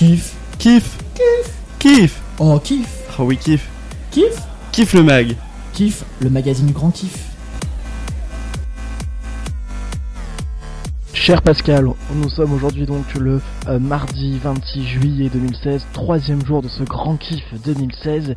Kiff. Kiff. Kiff. Kiff. Oh, kiff. Oh oui, kiff. Kiff. Kiff le mag. Kiff, le magazine Grand Kiff. Cher Pascal, nous sommes aujourd'hui donc le euh, mardi 26 juillet 2016, troisième jour de ce grand kiff 2016.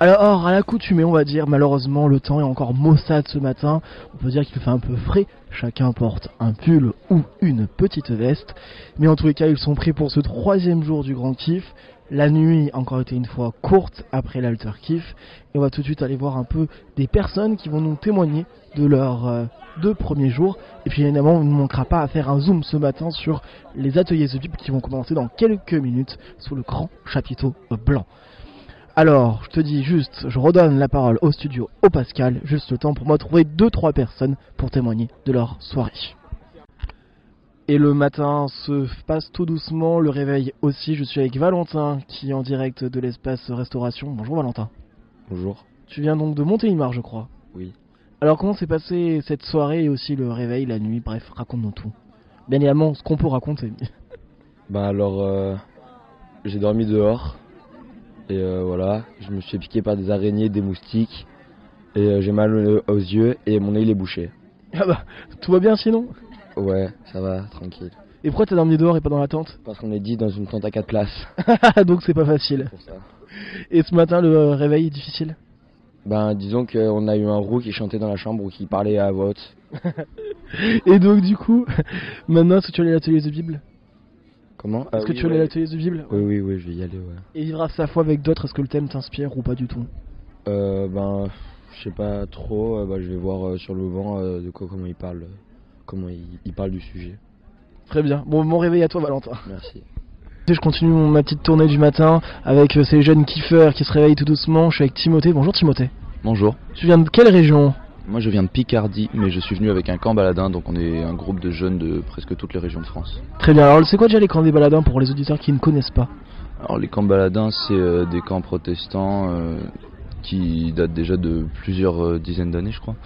Alors, à l'accoutumée, on va dire, malheureusement, le temps est encore maussade ce matin. On peut dire qu'il fait un peu frais. Chacun porte un pull ou une petite veste. Mais en tous les cas, ils sont prêts pour ce troisième jour du grand kiff. La nuit, encore été une fois, courte après l'alter kiff. Et on va tout de suite aller voir un peu des personnes qui vont nous témoigner de leurs euh, deux premiers jours. Et puis évidemment, on ne manquera pas à faire un zoom ce matin sur les ateliers The Bible qui vont commencer dans quelques minutes sous le grand chapiteau blanc. Alors, je te dis juste, je redonne la parole au studio au Pascal, juste le temps pour moi de trouver 2-3 personnes pour témoigner de leur soirée. Et le matin se passe tout doucement, le réveil aussi. Je suis avec Valentin qui est en direct de l'espace restauration. Bonjour Valentin. Bonjour. Tu viens donc de Montélimar, je crois. Oui. Alors comment s'est passé cette soirée et aussi le réveil, la nuit? Bref, raconte-nous tout. Bien évidemment, ce qu'on peut raconter. Bah alors, euh, j'ai dormi dehors. Et euh, voilà, je me suis fait piquer par des araignées, des moustiques. Et euh, j'ai mal euh, aux yeux et mon nez il est bouché. Ah bah, tout va bien sinon? Ouais, ça va, tranquille. Et pourquoi t'as dormi dehors et pas dans la tente? Parce qu'on est dit dans une tente à 4 places. Donc c'est pas facile. Pour ça. Et ce matin, le réveil est difficile? Ben disons qu'on a eu un roux qui chantait dans la chambre ou qui parlait à voix haute. Et donc du coup, maintenant, est-ce que tu à l'atelier de Bible? Comment Est-ce que tu vas aller à l'atelier de Bible Oui, oui, oui, je vais y aller, ouais. Et vivre à sa foi avec d'autres, est-ce que le thème t'inspire ou pas du tout? Euh, ben, je sais pas trop. euh, bah, je vais voir euh, sur le vent euh, de quoi, comment il parle. comment il, il parle du sujet. Très bien. Bon, bon réveil à toi Valentin. Merci. Je continue mon- ma petite tournée du matin avec euh, ces jeunes kiffeurs qui se réveillent tout doucement. Je suis avec Timothée. Bonjour Timothée. Bonjour, Tu viens de quelle région? Moi je viens de Picardie, mais je suis venu avec un camp baladin, donc on est un groupe de jeunes de presque toutes les régions de France. Très bien. Alors, c'est quoi déjà les camps des baladins pour les auditeurs qui ne connaissent pas Alors les camps baladins, c'est euh, des camps protestants euh, qui datent déjà de plusieurs euh, dizaines d'années, je crois.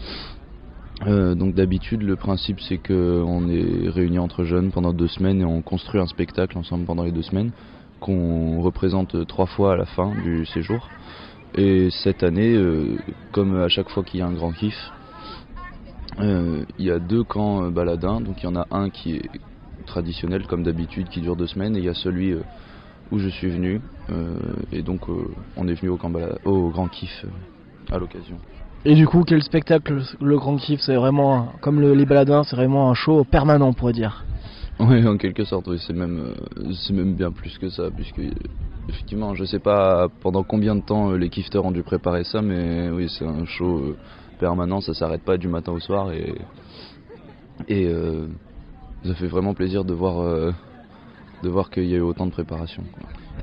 Euh, donc d'habitude, le principe c'est que on est réunis entre jeunes pendant deux semaines et on construit un spectacle ensemble pendant les deux semaines qu'on représente trois fois à la fin du séjour. Et cette année, euh, comme à chaque fois qu'il y a un grand kiff, euh, il y a deux camps euh, baladins. Donc il y en a un qui est traditionnel comme d'habitude, qui dure deux semaines, et il y a celui où je suis venu. et donc on est venu au, camp au grand kiff à l'occasion. Et du coup, quel spectacle Le Grand Kiff, c'est vraiment, comme le- les baladins, c'est vraiment un show permanent, on pourrait dire. Oui, en quelque sorte, oui, c'est même, euh, c'est même bien plus que ça, puisque effectivement, je sais pas pendant combien de temps euh, les kifters ont dû préparer ça, mais oui, c'est un show euh, permanent, ça s'arrête pas du matin au soir, et, et ça fait vraiment plaisir de voir, de voir qu'il y a eu autant de préparation.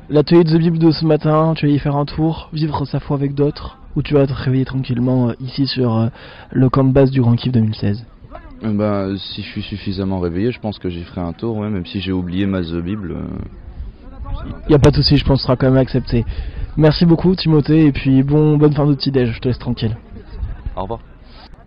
L'atelier de The Bible de ce matin, tu vas y faire un tour, vivre sa foi avec d'autres, ou tu vas te réveiller tranquillement ici sur le camp de base du Grand Kiff 2016 Euh, ben, si je suis suffisamment réveillé, je pense que j'y ferai un tour, ouais, même si j'ai oublié ma The Bible. euh, Y a pas de souci, je pense que ce sera quand même accepté. Merci beaucoup Timothée, et puis bon, bonne fin de petit déj, je te laisse tranquille. Au revoir.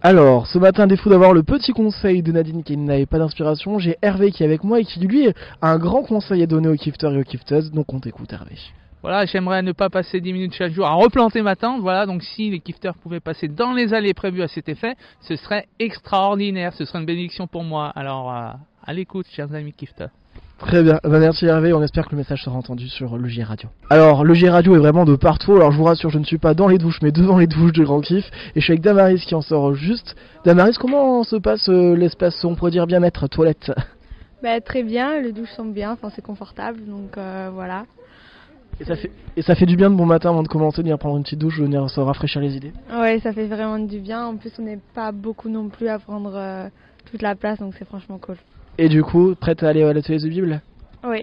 Alors, ce matin, défaut d'avoir le petit conseil de Nadine qui n'avait pas d'inspiration, j'ai Hervé qui est avec moi et qui lui a un grand conseil à donner aux kifters et aux kifteuses, donc on t'écoute Hervé. Voilà, j'aimerais ne pas passer 10 minutes chaque jour à replanter ma tente. Voilà, donc si les kifters pouvaient passer dans les allées prévues à cet effet, ce serait extraordinaire. Ce serait une bénédiction pour moi. Alors, euh, à l'écoute, chers amis kifters. Très bien, bah, merci Hervé, on espère que le message sera entendu sur le J Radio. Alors, le J Radio est vraiment de partout, alors je vous rassure, je ne suis pas dans les douches, mais devant les douches de Grand Kiff, et je suis avec Damaris qui en sort juste. Damaris, comment se passe euh, l'espace, on pourrait dire bien-être, toilette? Bah, très bien, les douches sont bien, enfin c'est confortable, donc euh, voilà. Et ça, fait, et ça fait du bien de bon matin avant de commencer, de venir prendre une petite douche, de venir se rafraîchir les idées. Ouais, ça fait vraiment du bien. En plus, on n'est pas beaucoup non plus à prendre euh, toute la place, donc c'est franchement cool. Et du coup, prête à aller à l'atelier de Bible Oui.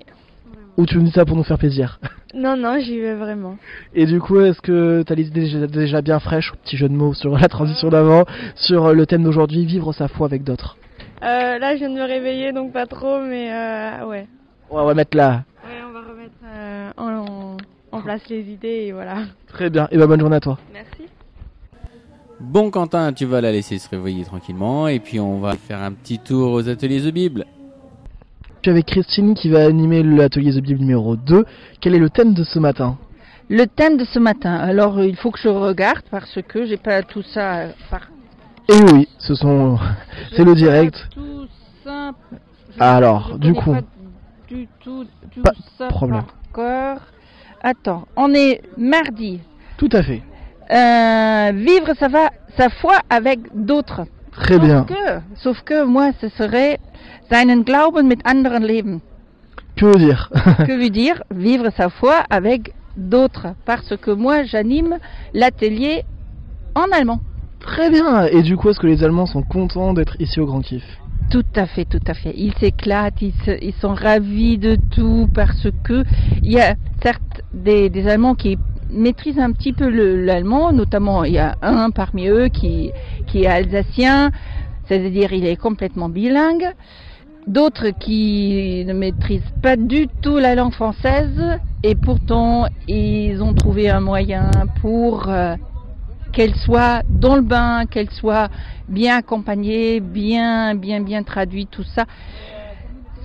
Ou tu me dis ça pour nous faire plaisir? Non, non, j'y vais vraiment. Et du coup, est-ce que t'as les idées déjà, déjà bien fraîches, petit jeu de mots sur la transition d'avant, sur le thème d'aujourd'hui, vivre sa foi avec d'autres Euh, là, je viens de me réveiller, donc pas trop, mais euh, ouais. On va mettre là. Ouais, on va remettre en, en place les idées et voilà. Très bien, et bah bonne journée à toi. Merci. Bon Quentin, tu vas la laisser se réveiller tranquillement et puis on va faire un petit tour aux ateliers de Bible. Je suis avec Christine qui va animer l'atelier The Bible numéro 2. Quel est le thème de ce matin? Le thème de ce matin. Alors, euh, il faut que je regarde parce que j'ai pas tout ça euh, par. Et Eh oui, ce sont, c'est le direct. Tout ça. je- Alors, je du coup. pas Du tout, tout Pas ça problème. par cœur. Attends, on est mardi. Tout à fait. Euh, vivre sa, va, sa foi avec d'autres. Très sauf bien. Que, sauf que moi, ce serait seinen Glauben mit anderen leben. Que veut dire que veut dire vivre sa foi avec d'autres? Parce que moi, j'anime l'atelier en allemand. Très bien. Et du coup, est-ce que les Allemands sont contents d'être ici au Grand Kiff? Tout à fait, tout à fait. Ils s'éclatent, ils, sont ravis de tout parce que il y a certes des, Allemands qui maîtrisent un petit peu le- l'allemand, notamment il y a un parmi eux qui, qui est alsacien, c'est-à-dire il est complètement bilingue. D'autres qui ne maîtrisent pas du tout la langue française et pourtant ils ont trouvé un moyen pour euh, qu'elle soit dans le bain, qu'elle soit bien accompagnée, bien, bien, bien traduite, tout ça.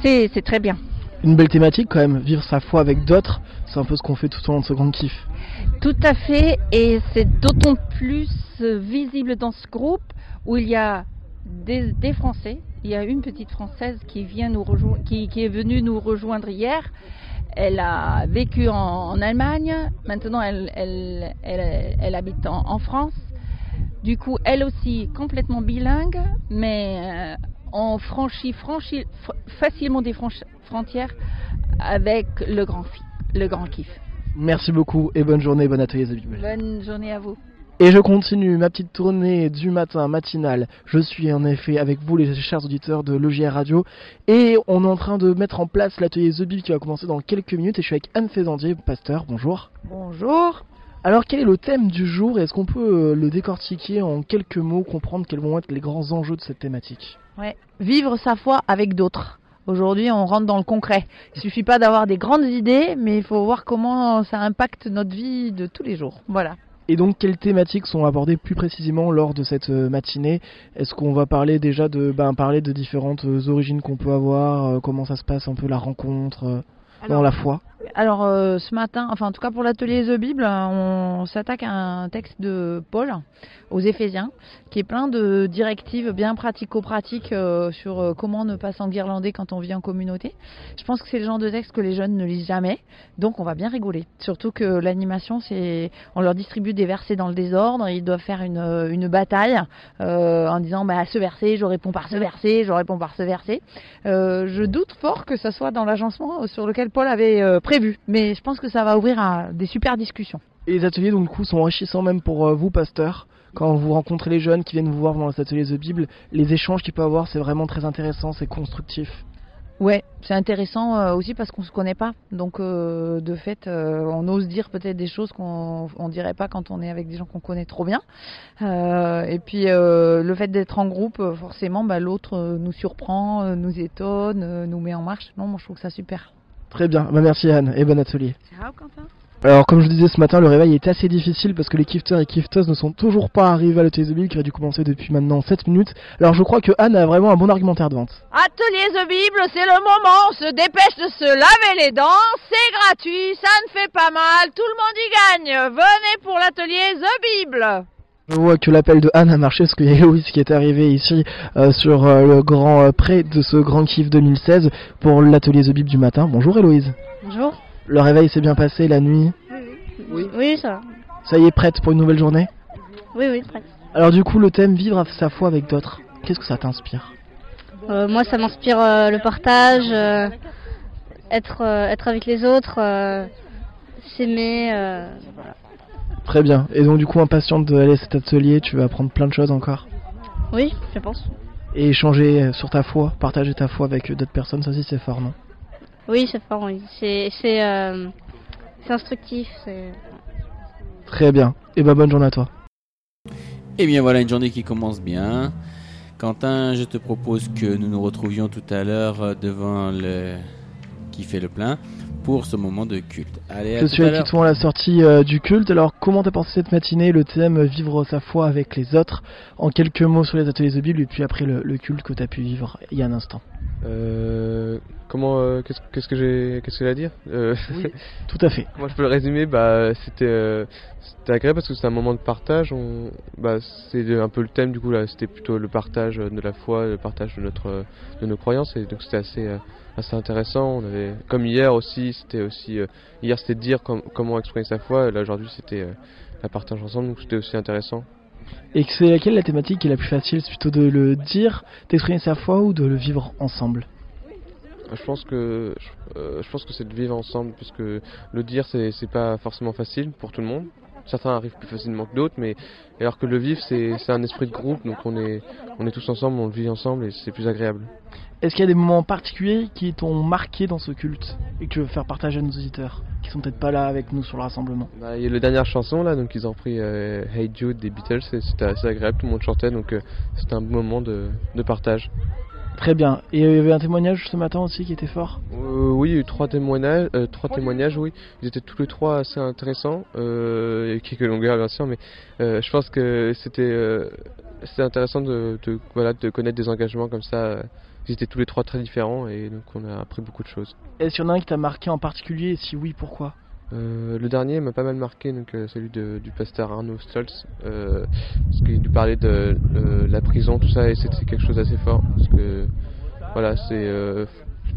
C'est, très bien. Une belle thématique quand même. Vivre sa foi avec d'autres, c'est un peu ce qu'on fait tout au long de ce Grand Kiff. Tout à fait, et c'est d'autant plus visible dans ce groupe où il y a des, des Français. Il y a une petite Française qui vient nous rejoindre, qui, qui est venue nous rejoindre hier. Elle a vécu en, en Allemagne. Maintenant, elle, elle, elle, elle habite en, en France. Du coup, elle aussi complètement bilingue, mais euh, on franchit, facilement des frontières avec le grand, le grand kiff. Merci beaucoup et bonne journée, bon atelier. Bonne journée à vous. Et je continue ma petite tournée du matin matinale. Je suis en effet avec vous les chers auditeurs de l'OGR Radio et on est en train de mettre en place l'atelier The Bible qui va commencer dans quelques minutes et je suis avec Anne Faisandier, pasteur, bonjour. Bonjour. Alors quel est le thème du jour? Et est-ce qu'on peut euh, le décortiquer en quelques mots, comprendre quels vont être les grands enjeux de cette thématique? Ouais. Vivre sa foi avec d'autres. Aujourd'hui, on rentre dans le concret. Il suffit pas d'avoir des grandes idées, mais il faut voir comment ça impacte notre vie de tous les jours. Voilà. Et donc quelles thématiques sont abordées plus précisément lors de cette euh, matinée? Est-ce qu'on va parler déjà de ben, parler de différentes euh, origines qu'on peut avoir, euh, comment ça se passe un peu la rencontre dans la foi? Alors euh, ce matin, enfin en tout cas pour l'atelier The Bible, on s'attaque à un texte de Paul aux Éphésiens, qui est plein de directives bien pratico-pratiques euh, sur euh, comment ne pas s'enguirlander quand on vit en communauté. Je pense que c'est le genre de texte que les jeunes ne lisent jamais, donc on va bien rigoler. Surtout que l'animation, c'est, on leur distribue des versets dans le désordre, ils doivent faire une, euh, bataille euh, en disant bah ce verset, je réponds par ce verset, je réponds par ce verset. Euh, je doute fort que ça soit dans l'agencement sur lequel Paul avait euh, prévu, mais je pense que ça va ouvrir à des super discussions. Et les ateliers donc du coup sont enrichissants même pour euh, vous pasteurs. Quand vous rencontrez les jeunes qui viennent vous voir dans les ateliers The Bible, les échanges qu'il peut avoir, c'est vraiment très intéressant, c'est constructif. Ouais, c'est intéressant euh, aussi parce qu'on se connaît pas. Donc euh, de fait, euh, on ose dire peut-être des choses qu'on on dirait pas quand on est avec des gens qu'on connaît trop bien. Et puis le fait d'être en groupe, forcément, bah, l'autre nous surprend, nous étonne, nous met en marche. Non, moi je trouve ça super. Très bien, bah, merci Anne et bon atelier. Ciao, Quentin. Alors comme je disais ce matin, le réveil est assez difficile parce que les kifters et kifteuses ne sont toujours pas arrivés à l'atelier The Bible qui va dû commencer depuis maintenant 7 minutes. Alors je crois que Anne a vraiment un bon argumentaire de vente. Atelier The Bible, c'est le moment. On se dépêche de se laver les dents. C'est gratuit, ça ne fait pas mal. Tout le monde y gagne. Venez pour l'atelier The Bible. Je vois que l'appel de Anne a marché parce qu'il y a Héloïse qui est arrivée ici euh, sur euh, le grand euh, près de ce grand kiff 2016 pour l'atelier The Bible du matin. Bonjour Héloïse. Bonjour. Le réveil s'est bien passé la nuit? Oui. Oui, ça va. Ça y est, prête pour une nouvelle journée? Oui, oui, prête. Alors du coup, le thème vivre sa foi avec d'autres. Qu'est-ce que ça t'inspire? Euh, moi, ça m'inspire le partage, être, être avec les autres, s'aimer. voilà. Très bien. Et donc du coup, impatiente d'aller à cet atelier, tu vas apprendre plein de choses encore. Oui, je pense. Et échanger sur ta foi, partager ta foi avec d'autres personnes, ça aussi c'est fort, non? Oui, c'est fort, oui. C'est c'est, euh, c'est instructif. c'est- Très bien. Et bah bonne journée à toi. Eh bien voilà une journée qui commence bien. Quentin, je te propose que nous nous retrouvions tout à l'heure euh, devant le qui fait le plein pour ce moment de culte. Allez, à Je tout suis toi à la sortie euh, du culte. Alors, comment t'as pensé cette matinée Le thème euh, vivre sa foi avec les autres? En quelques mots sur les ateliers de Bible et puis après le, le culte que t'as pu vivre il y a un instant. Euh, comment, euh, qu'est-ce, qu'est-ce que j'ai, qu'est-ce que j'ai à dire? Euh, Oui, tout à fait. Moi, je peux le résumer? Bah, c'était, c'était agréable parce que c'était un moment de partage. On, bah, c'est un peu le thème du coup là. C'était plutôt le partage de la foi, le partage de notre, de nos croyances. Et donc c'était assez, assez intéressant. On avait, comme hier aussi, c'était aussi, hier c'était dire com- comment exprimer sa foi. Là aujourd'hui c'était la partage ensemble. Donc c'était aussi intéressant. Et c'est laquelle la thématique qui est la plus facile C'est plutôt de le dire, d'exprimer sa foi ou de le vivre ensemble? Je pense que euh, je pense que c'est de vivre ensemble puisque le dire c'est pas forcément facile pour tout le monde. Certains arrivent plus facilement que d'autres, mais alors que le vivre c'est un esprit de groupe, donc on est on est tous ensemble, on le vit ensemble et c'est plus agréable. Est-ce qu'il y a des moments particuliers qui t'ont marqué dans ce culte et que tu veux faire partager à nos auditeurs qui sont peut-être pas là avec nous sur le rassemblement? Bah, il y a la dernière chanson là, donc ils ont repris euh, Hey Jude des Beatles, et c'était assez agréable, tout le monde chantait, donc euh, c'était un bon moment de, de partage. Très bien. Et il y avait un témoignage ce matin aussi qui était fort? Euh, oui, il y a eu trois témoignages, euh, trois témoignages, oui. Ils étaient tous les trois assez intéressants, euh, et quelques longueurs bien sûr, mais euh, je pense que c'était euh, c'était intéressant de, de voilà de connaître des engagements comme ça. Ils étaient tous les trois très différents, et donc on a appris beaucoup de choses. Est-ce qu'il y en a un qui t'a marqué en particulier? Et si oui, pourquoi? Euh, le dernier m'a pas mal marqué, donc euh, celui du pasteur Arnaud Stolz, euh, parce qu'il nous parlait de euh, la prison, tout ça, et c'était quelque chose d'assez fort, parce que voilà, c'est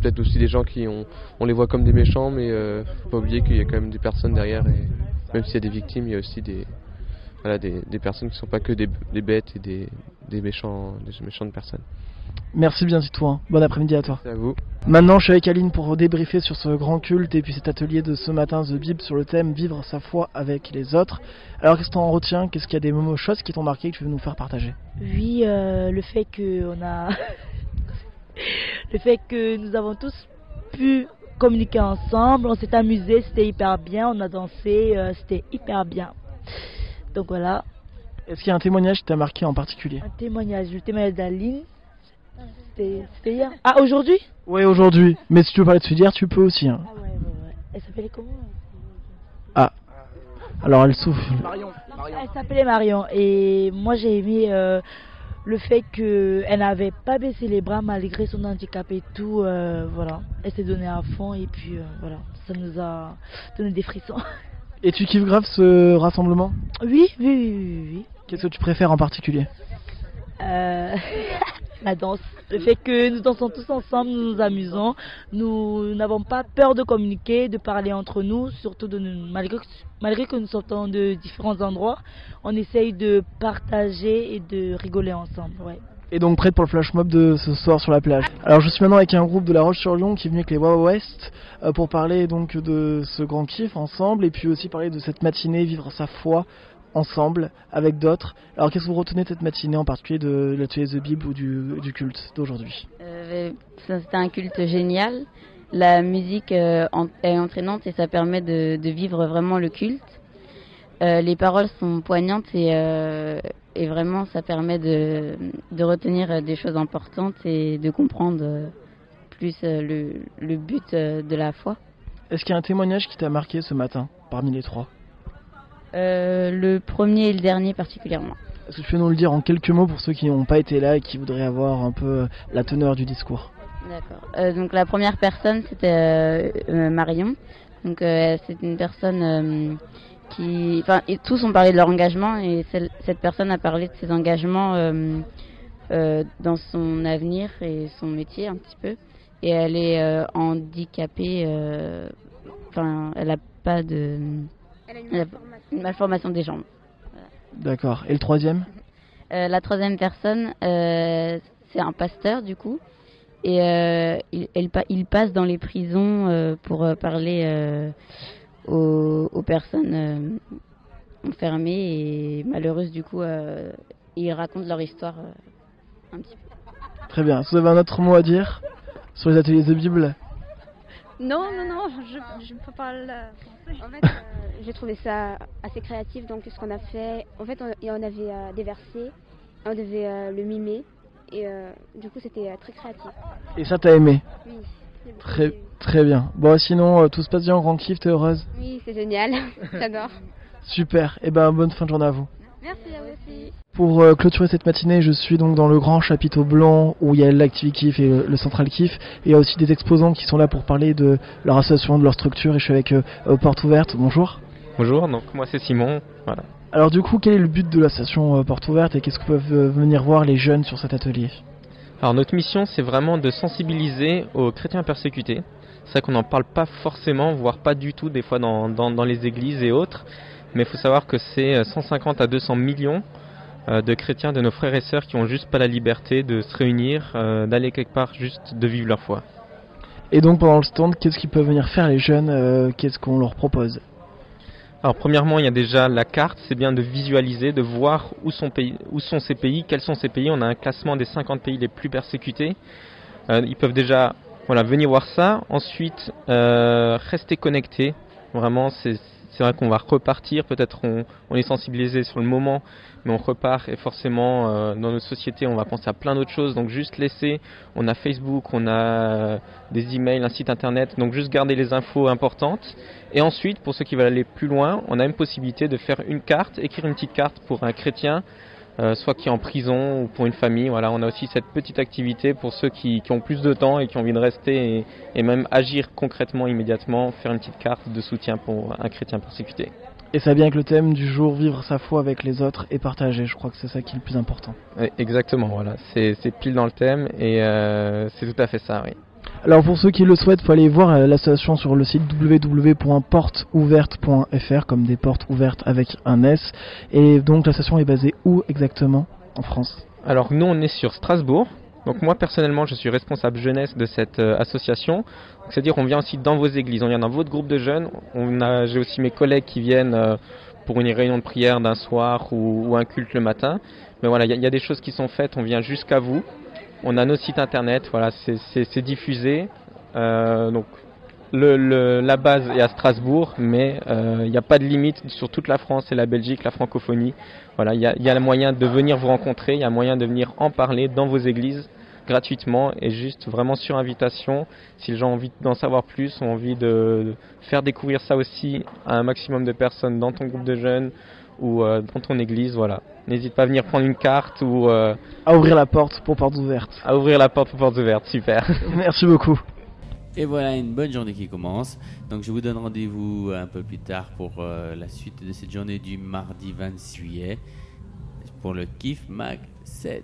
peut-être aussi des gens qui ont, on les voit comme des méchants, mais faut pas oublier qu'il y a quand même des personnes derrière, et même s'il y a des victimes, il y a aussi des, voilà, des personnes qui sont pas que des, des bêtes et des, des méchants, des méchantes personnes. Merci bien Titouan. Bon après-midi à toi. C'est à vous. Maintenant, je suis avec Aline pour débriefer sur ce grand culte et puis cet atelier de ce matin The Bible sur le thème Vivre sa foi avec les autres. Alors, qu'est-ce que t'en retiens? Qu'est-ce qu'il y a des moments, choses qui t'ont marqué que tu veux nous faire partager? Oui, euh, le fait que on a, le fait que nous avons tous pu communiquer ensemble, on s'est amusé, c'était hyper bien, on a dansé, euh, c'était hyper bien. Donc voilà, Est-ce qu'il y a un témoignage qui t'a marqué en particulier? Un témoignage, le témoignage d'Aline. C'était c'était hier. Ah aujourd'hui? Ouais, aujourd'hui. Mais si tu veux parler de ce d'hier, tu peux aussi. hein. Ah ouais, ouais, ouais. Elle s'appelait comment? Ah. Alors, elle souffle. Elle s'appelait Marion et moi j'ai aimé euh, le fait qu'elle n'avait pas baissé les bras malgré son handicap et tout. euh, voilà, elle s'est donnée à fond et puis euh, voilà, ça nous a donné des frissons. Et tu kiffes grave ce rassemblement? Oui, oui, oui, oui. oui. Qu'est-ce que tu préfères en particulier? Euh, danse, le fait que nous dansons tous ensemble, nous nous amusons, nous n'avons pas peur de communiquer, de parler entre nous, surtout de nous- malgré, que- malgré que nous sortons de différents endroits, on essaye de partager et de rigoler ensemble. Ouais. Et donc prête pour le flash mob de ce soir sur la plage. Alors je suis maintenant avec un groupe de La Roche-sur-Yon qui est venu avec les Wawa West euh, pour parler donc de ce grand kiff ensemble et puis aussi parler de cette matinée vivre sa foi ensemble avec d'autres. Alors qu'est-ce que vous retenez de cette matinée en particulier de l'atelier The Bible ou du, du culte d'aujourd'hui? Euh, ça, C'était un culte génial. La musique euh, est entraînante et ça permet de, de vivre vraiment le culte. Euh, les paroles sont poignantes et, euh, et vraiment ça permet de, de retenir des choses importantes et de comprendre plus le, le but de la foi. Est-ce qu'il y a un témoignage qui t'a marqué ce matin parmi les trois? Euh, le premier et le dernier particulièrement. Est-ce que tu peux nous le dire en quelques mots pour ceux qui n'ont pas été là et qui voudraient avoir un peu la teneur du discours? D'accord. Euh, donc la première personne c'était euh, euh, Marion. Donc euh, c'est une personne euh, qui, enfin et tous ont parlé de leur engagement et celle- cette personne a parlé de ses engagements euh, euh, dans son avenir et son métier un petit peu. Et elle est euh, handicapée. euh, Enfin, elle a pas de. Elle a une malformation des jambes. D'accord. Et le troisième Euh, la troisième personne, euh, c'est un pasteur du coup. Et euh, il, elle il passe dans les prisons euh, pour parler euh, aux, aux personnes euh, enfermées et malheureuses du coup. euh, ils racontent leur histoire euh, un petit peu. Très bien. Vous avez un autre mot à dire sur les ateliers The Bible? Non, non, non, je je peux pas le français. En fait, euh, j'ai trouvé ça assez créatif. Donc, ce qu'on a fait, en fait, on, avait euh, des versets, on devait euh, le mimer. Et euh, du coup, c'était euh, très créatif. Et ça t'as aimé Oui, Très, très bien. Bon, sinon, tout se passe bien en grand kiff, t'es heureuse oui c'est génial. J'adore. Super. Et ben, bonne fin de journée à vous. Merci à vous aussi. Pour euh, clôturer cette matinée, je suis donc dans le grand chapiteau blanc où il y a l'Activity et le, le Central Kif. Et il y a aussi des exposants qui sont là pour parler de leur association, de leur structure. Et je suis avec euh, Porte Ouverte. Bonjour. Bonjour, donc moi c'est Simon. Voilà. Alors du coup, quel est le but de l'association euh, Porte Ouverte et qu'est-ce que peuvent euh, venir voir les jeunes sur cet atelier? Alors notre mission c'est vraiment de sensibiliser aux chrétiens persécutés. C'est vrai qu'on n'en parle pas forcément, voire pas du tout des fois dans, dans, dans les églises et autres. Mais il faut savoir que c'est euh, 150 à 200 millions euh, de chrétiens, de nos frères et sœurs qui ont juste pas la liberté de se réunir, euh, d'aller quelque part, juste de vivre leur foi. Et donc pendant le stand, qu'est-ce qu'ils peuvent venir faire les jeunes euh, Qu'est-ce qu'on leur propose? Alors premièrement, il y a déjà la carte, c'est bien de visualiser, de voir où sont, pays, où sont ces pays, quels sont ces pays. On a un classement des 50 pays les plus persécutés. Euh, ils peuvent déjà voilà, venir voir ça. Ensuite, euh, rester connectés. Vraiment, c'est c'est vrai qu'on va repartir. Peut-être on, est sensibilisé sur le moment, mais on repart et forcément euh, dans notre société, on va penser à plein d'autres choses. Donc juste laisser. On a Facebook, on a des emails, un site internet. Donc juste garder les infos importantes. Et ensuite, pour ceux qui veulent aller plus loin, on a une possibilité de faire une carte, écrire une petite carte pour un chrétien euh, soit qui est en prison ou pour une famille. Voilà, on a aussi cette petite activité pour ceux qui, qui ont plus de temps et qui ont envie de rester et, et, même agir concrètement, immédiatement, faire une petite carte de soutien pour un chrétien persécuté. Et ça vient avec le thème du jour, vivre sa foi avec les autres et partager. Je crois que c'est ça qui est le plus important. Exactement, voilà, c'est pile dans le thème et euh, c'est tout à fait ça, oui. Alors pour ceux qui le souhaitent, il faut aller voir l'association sur le site www.porteouverte.fr comme des portes ouvertes avec un S. Et donc l'association est basée où exactement en France? Alors nous on est sur Strasbourg. Donc moi personnellement je suis responsable jeunesse de cette euh, association. C'est-à-dire on vient aussi dans vos églises, on vient dans votre groupe de jeunes. J'ai aussi mes collègues qui viennent euh, pour une réunion de prière d'un soir ou, un culte le matin. Mais voilà, il y, a des choses qui sont faites, on vient jusqu'à vous. On a nos sites internet, voilà, c'est diffusé. Euh, donc la base est à Strasbourg, mais il euh, n'y a pas de limite sur toute la France et la Belgique, la francophonie. Il y a, y a le moyen de venir vous rencontrer, il y a moyen de venir en parler dans vos églises gratuitement et juste vraiment sur invitation. Si les gens ont envie d'en savoir plus, ont envie de faire découvrir ça aussi à un maximum de personnes dans ton groupe de jeunes ou euh, dans ton église, voilà. N'hésite pas à venir prendre une carte ou euh, à ouvrir la porte pour portes ouvertes. À ouvrir la porte pour portes ouvertes, super. Merci beaucoup. Et voilà une bonne journée qui commence. Donc je vous donne rendez-vous un peu plus tard pour euh, la suite de cette journée du mardi 26 juillet pour le Kif Mag 7.